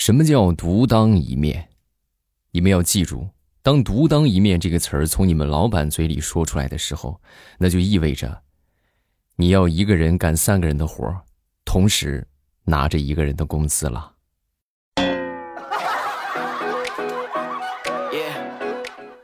什么叫独当一面？你们要记住，当“独当一面”这个词儿从你们老板嘴里说出来的时候，那就意味着你要一个人干三个人的活儿，同时拿着一个人的工资了。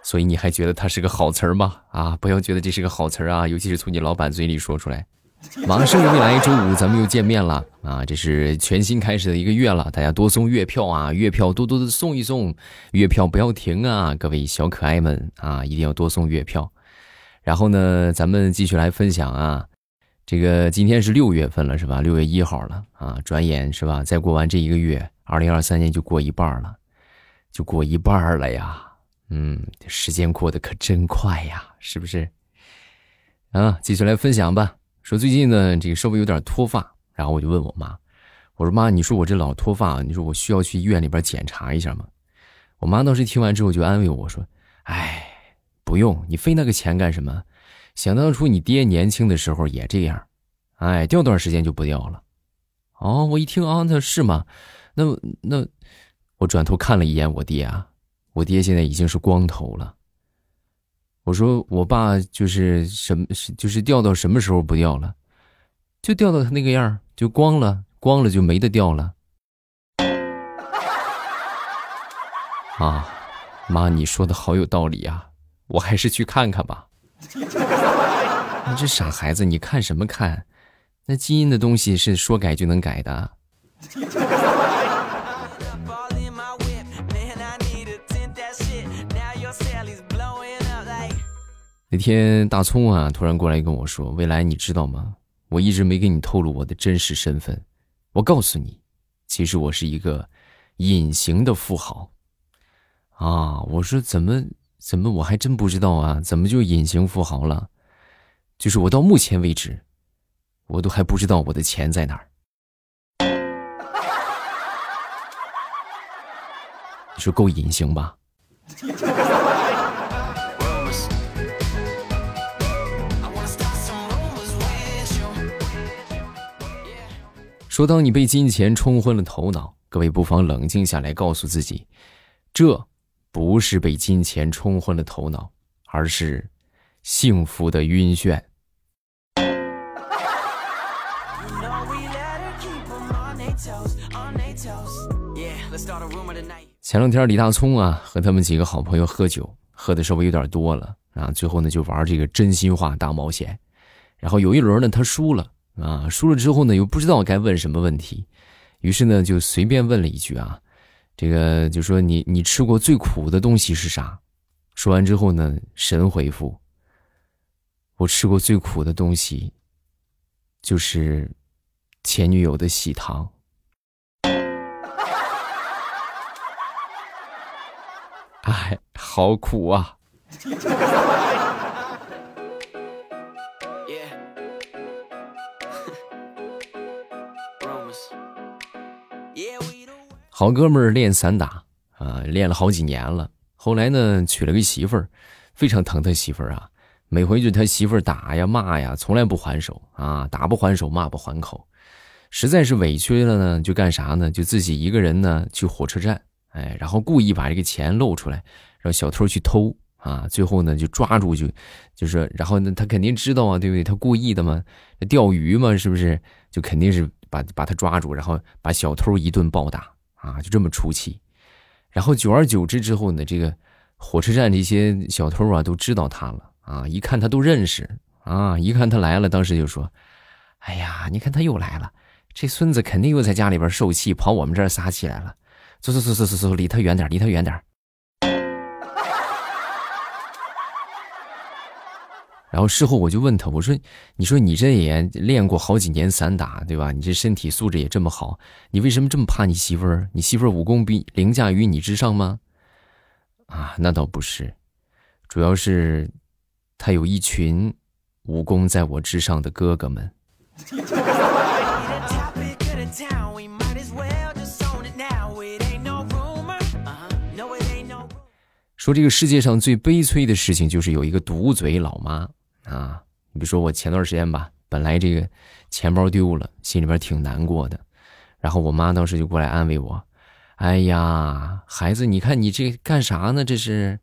所以你还觉得它是个好词儿吗？啊，不要觉得这是个好词儿啊，尤其是从你老板嘴里说出来。马上未来周五咱们又见面了啊！这是全新开始的一个月了，大家多送月票啊，月票多多的送一送，月票不要停啊，各位小可爱们啊，一定要多送月票。然后呢，咱们继续来分享啊，这个今天是六月份了是吧？六月一号了啊，转眼是吧？再过完这一个月，二零二三年就过一半了，就过一半了呀。嗯，时间过得可真快呀，是不是？啊，继续来分享吧。说最近呢，这个稍微有点脱发，然后我就问我妈，我说妈，你说我这老脱发，你说我需要去医院里边检查一下吗？我妈当时听完之后就安慰我说，哎，不用，你费那个钱干什么？想当初你爹年轻的时候也这样，哎，掉段时间就不掉了。哦，我一听啊，那是吗？那那，我转头看了一眼我爹啊。我爹现在已经是光头了。我说我爸就是什么，就是掉到什么时候不掉了，就掉到他那个样就光了，光了就没得掉了。啊，妈，你说的好有道理啊，我还是去看看吧。你 这傻孩子，你看什么看？那基因的东西是说改就能改的。那天大葱啊，突然过来跟我说：“未来，你知道吗？我一直没给你透露我的真实身份。我告诉你，其实我是一个隐形的富豪。”啊，我说怎么怎么，我还真不知道啊，怎么就隐形富豪了？就是我到目前为止，我都还不知道我的钱在哪儿。你 说够隐形吧？说：“当你被金钱冲昏了头脑，各位不妨冷静下来，告诉自己，这不是被金钱冲昏了头脑，而是幸福的晕眩。”前两天李大聪啊和他们几个好朋友喝酒，喝的稍微有点多了啊，最后呢就玩这个真心话大冒险，然后有一轮呢他输了。啊，输了之后呢，又不知道该问什么问题，于是呢，就随便问了一句啊，这个就说你你吃过最苦的东西是啥？说完之后呢，神回复：我吃过最苦的东西，就是前女友的喜糖。哎，好苦啊！好哥们儿练散打啊，练了好几年了。后来呢，娶了个媳妇儿，非常疼他媳妇儿啊。每回就他媳妇儿打呀骂呀，从来不还手啊，打不还手，骂不还口。实在是委屈了呢，就干啥呢？就自己一个人呢去火车站，哎，然后故意把这个钱露出来，让小偷去偷啊。最后呢，就抓住就，就是，然后呢，他肯定知道啊，对不对？他故意的嘛，钓鱼嘛，是不是？就肯定是把把他抓住，然后把小偷一顿暴打。啊，就这么出气，然后久而久之之后呢，这个火车站这些小偷啊都知道他了啊，一看他都认识啊，一看他来了，当时就说：“哎呀，你看他又来了，这孙子肯定又在家里边受气，跑我们这儿撒气来了，走走走走走走，离他远点，离他远点。”然后事后我就问他，我说：“你说你这也练过好几年散打，对吧？你这身体素质也这么好，你为什么这么怕你媳妇儿？你媳妇儿武功比凌驾于你之上吗？”啊，那倒不是，主要是，他有一群武功在我之上的哥哥们。说这个世界上最悲催的事情，就是有一个毒嘴老妈。啊，你比如说我前段时间吧，本来这个钱包丢了，心里边挺难过的。然后我妈当时就过来安慰我：“哎呀，孩子，你看你这干啥呢？这是，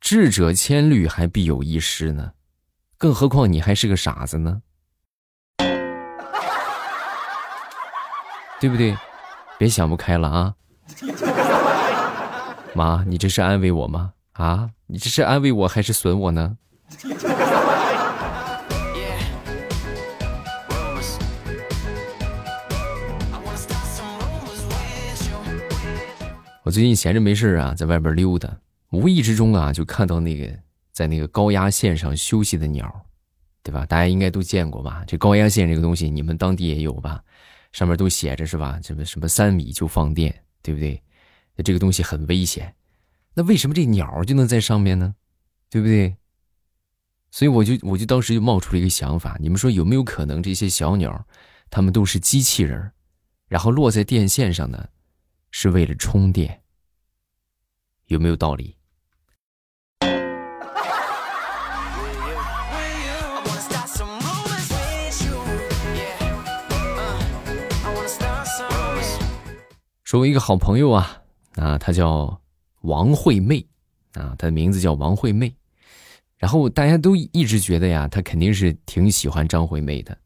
智者千虑，还必有一失呢。更何况你还是个傻子呢，对不对？别想不开了啊！妈，你这是安慰我吗？啊，你这是安慰我还是损我呢？我最近闲着没事啊，在外边溜达，无意之中啊，就看到那个在那个高压线上休息的鸟，对吧？大家应该都见过吧？这高压线这个东西，你们当地也有吧？上面都写着是吧？什么什么三米就放电，对不对？这个东西很危险。那为什么这鸟就能在上面呢？对不对？所以我就我就当时就冒出了一个想法，你们说有没有可能这些小鸟，它们都是机器人，然后落在电线上呢？是为了充电，有没有道理？说，我一个好朋友啊，啊，她叫王惠妹，啊，她的名字叫王惠妹，然后大家都一直觉得呀，她肯定是挺喜欢张惠妹的。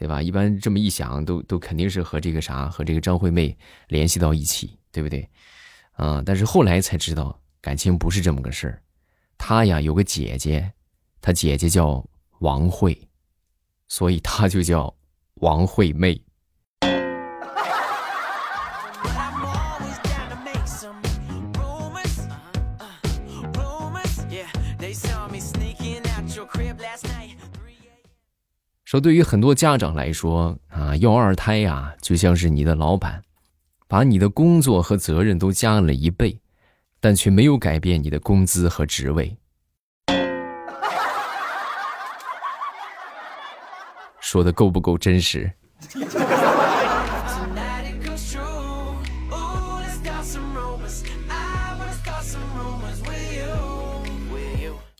对吧？一般这么一想，都都肯定是和这个啥，和这个张惠妹联系到一起，对不对？啊！但是后来才知道，感情不是这么个事儿。他呀有个姐姐，他姐姐叫王慧，所以他就叫王惠妹。说，对于很多家长来说啊，要二胎呀，就像是你的老板，把你的工作和责任都加了一倍，但却没有改变你的工资和职位。说的够不够真实？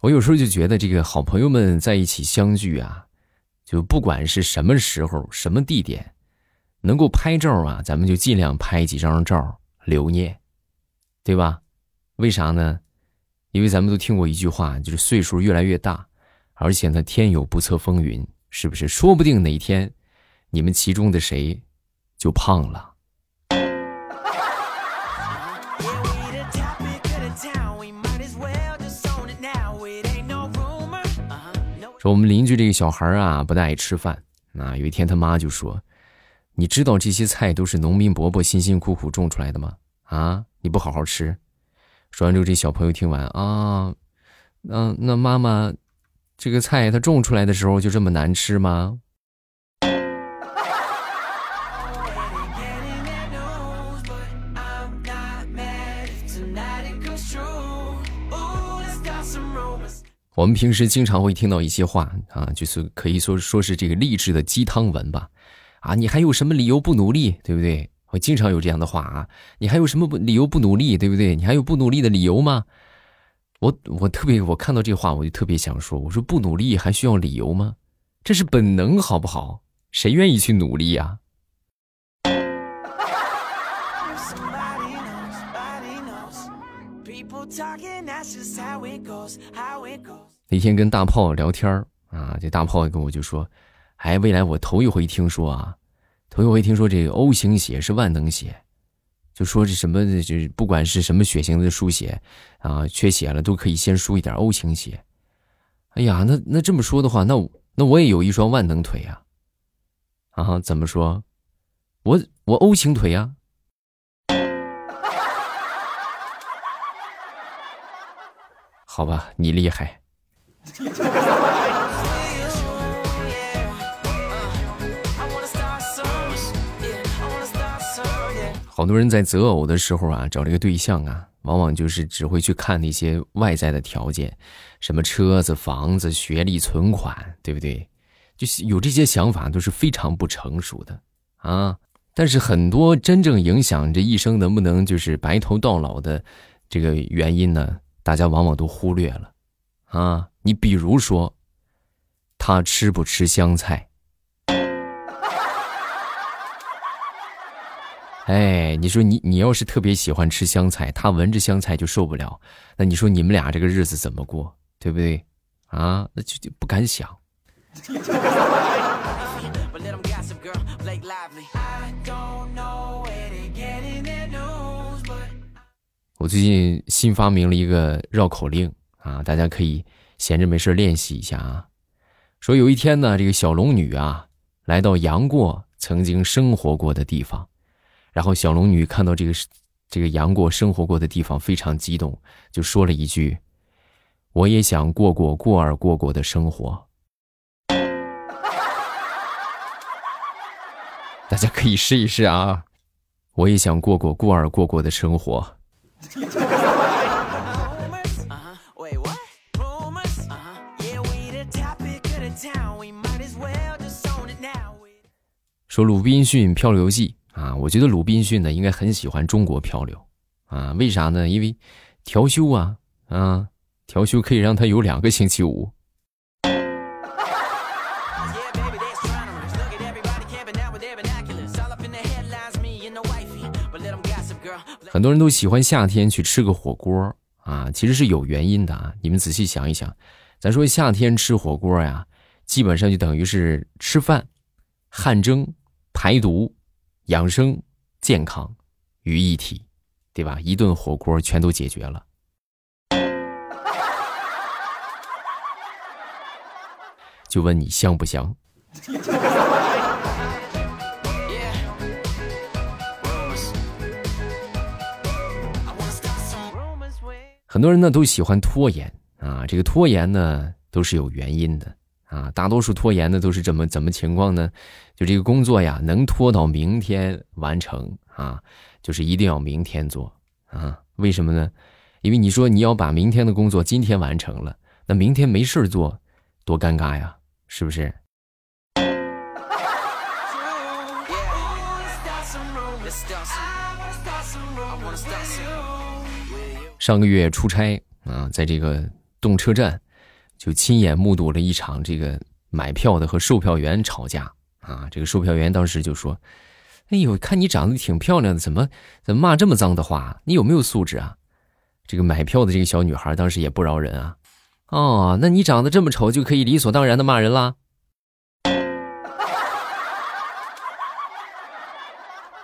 我有时候就觉得，这个好朋友们在一起相聚啊。就不管是什么时候、什么地点，能够拍照啊，咱们就尽量拍几张照留念，对吧？为啥呢？因为咱们都听过一句话，就是岁数越来越大，而且呢，天有不测风云，是不是？说不定哪天，你们其中的谁就胖了。说我们邻居这个小孩啊，不大爱吃饭。啊，有一天他妈就说：“你知道这些菜都是农民伯伯辛辛苦苦种出来的吗？啊，你不好好吃。”说完之后，这小朋友听完啊，那那妈妈，这个菜它种出来的时候就这么难吃吗？我们平时经常会听到一些话啊，就是可以说说是这个励志的鸡汤文吧，啊，你还有什么理由不努力，对不对？我经常有这样的话啊，你还有什么不理由不努力，对不对？你还有不努力的理由吗？我我特别我看到这话我就特别想说，我说不努力还需要理由吗？这是本能好不好？谁愿意去努力呀？那天跟大炮聊天啊，这大炮跟我就说：“哎，未来我头一回听说啊，头一回听说这个 O 型血是万能血，就说这什么就是不管是什么血型的输血啊，缺血了都可以先输一点 O 型血。哎呀，那那这么说的话，那那我也有一双万能腿呀！啊，怎么说？我我 O 型腿呀？” 好吧，你厉害。好多人在择偶的时候啊，找这个对象啊，往往就是只会去看那些外在的条件，什么车子、房子、学历、存款，对不对？就有这些想法都是非常不成熟的啊。但是很多真正影响这一生能不能就是白头到老的这个原因呢？大家往往都忽略了，啊，你比如说，他吃不吃香菜？哎，你说你你要是特别喜欢吃香菜，他闻着香菜就受不了，那你说你们俩这个日子怎么过，对不对？啊，那就就不敢想。我最近新发明了一个绕口令啊，大家可以闲着没事练习一下啊。说有一天呢，这个小龙女啊，来到杨过曾经生活过的地方，然后小龙女看到这个这个杨过生活过的地方，非常激动，就说了一句：“我也想过过过儿过过的生活。”大家可以试一试啊！我也想过过过儿过过的生活。说《鲁滨逊漂流记》啊，我觉得鲁滨逊呢应该很喜欢中国漂流啊，为啥呢？因为调休啊啊，调休可以让他有两个星期五。很多人都喜欢夏天去吃个火锅啊，其实是有原因的啊。你们仔细想一想，咱说夏天吃火锅呀，基本上就等于是吃饭、汗蒸。排毒、养生、健康于一体，对吧？一顿火锅全都解决了。就问你香不香？很多人呢都喜欢拖延啊，这个拖延呢都是有原因的。啊，大多数拖延的都是怎么怎么情况呢？就这个工作呀，能拖到明天完成啊，就是一定要明天做啊。为什么呢？因为你说你要把明天的工作今天完成了，那明天没事做，多尴尬呀，是不是？上个月出差啊，在这个动车站。就亲眼目睹了一场这个买票的和售票员吵架啊！这个售票员当时就说：“哎呦，看你长得挺漂亮的，怎么怎么骂这么脏的话？你有没有素质啊？”这个买票的这个小女孩当时也不饶人啊！哦，那你长得这么丑就可以理所当然的骂人啦？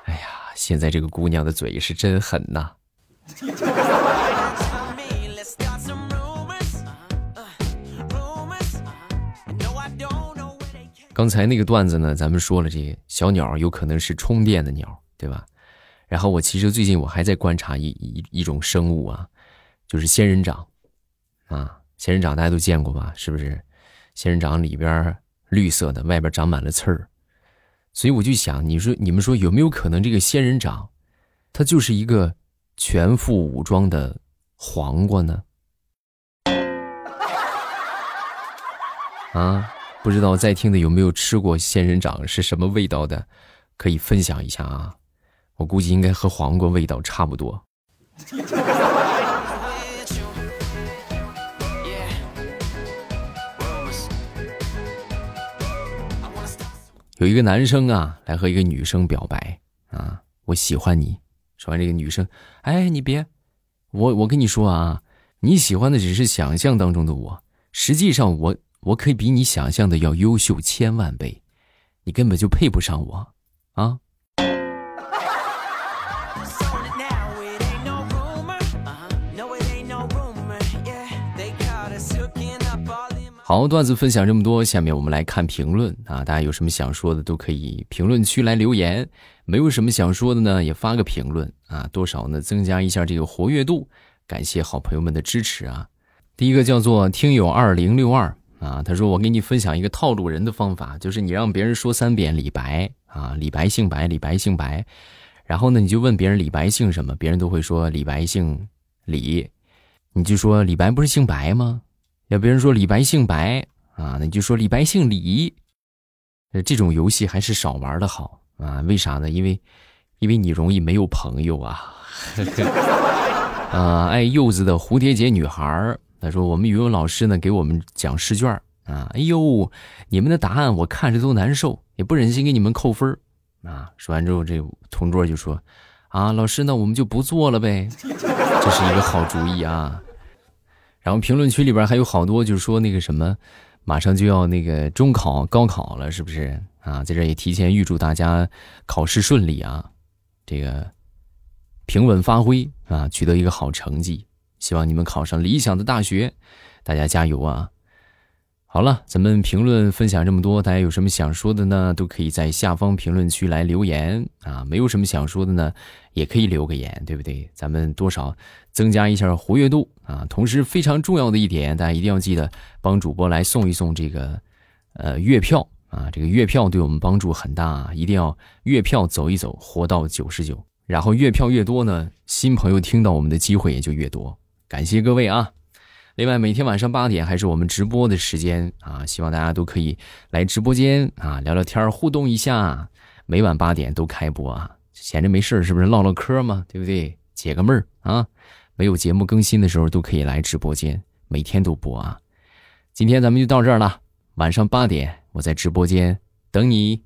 哎呀，现在这个姑娘的嘴是真狠呐！刚才那个段子呢，咱们说了，这小鸟有可能是充电的鸟，对吧？然后我其实最近我还在观察一一一种生物啊，就是仙人掌，啊，仙人掌大家都见过吧？是不是？仙人掌里边绿色的，外边长满了刺儿，所以我就想，你说你们说有没有可能这个仙人掌，它就是一个全副武装的黄瓜呢？啊？不知道在听的有没有吃过仙人掌是什么味道的，可以分享一下啊！我估计应该和黄瓜味道差不多。有一个男生啊，来和一个女生表白啊，我喜欢你。说完这个女生，哎，你别，我我跟你说啊，你喜欢的只是想象当中的我，实际上我。我可以比你想象的要优秀千万倍，你根本就配不上我，啊！好，段子分享这么多，下面我们来看评论啊！大家有什么想说的，都可以评论区来留言；没有什么想说的呢，也发个评论啊，多少呢增加一下这个活跃度。感谢好朋友们的支持啊！第一个叫做听友二零六二。啊，他说我给你分享一个套路人的方法，就是你让别人说三遍李白啊，李白姓白，李白姓白，然后呢，你就问别人李白姓什么，别人都会说李白姓李，你就说李白不是姓白吗？要别人说李白姓白啊，那你就说李白姓李。这种游戏还是少玩的好啊，为啥呢？因为，因为你容易没有朋友啊。啊，爱柚子的蝴蝶结女孩他说：“我们语文老师呢，给我们讲试卷啊。哎呦，你们的答案我看着都难受，也不忍心给你们扣分啊。说完之后，这同桌就说：“啊，老师，那我们就不做了呗。”这是一个好主意啊。然后评论区里边还有好多，就是说那个什么，马上就要那个中考、高考了，是不是啊？在这也提前预祝大家考试顺利啊，这个平稳发挥啊，取得一个好成绩。希望你们考上理想的大学，大家加油啊！好了，咱们评论分享这么多，大家有什么想说的呢？都可以在下方评论区来留言啊。没有什么想说的呢，也可以留个言，对不对？咱们多少增加一下活跃度啊。同时，非常重要的一点，大家一定要记得帮主播来送一送这个呃月票啊。这个月票对我们帮助很大，啊一定要月票走一走，活到九十九。然后月票越多呢，新朋友听到我们的机会也就越多。感谢各位啊！另外，每天晚上八点还是我们直播的时间啊，希望大家都可以来直播间啊聊聊天互动一下。每晚八点都开播啊，闲着没事是不是唠唠嗑嘛？对不对？解个闷儿啊！没有节目更新的时候都可以来直播间，每天都播啊。今天咱们就到这儿了，晚上八点我在直播间等你。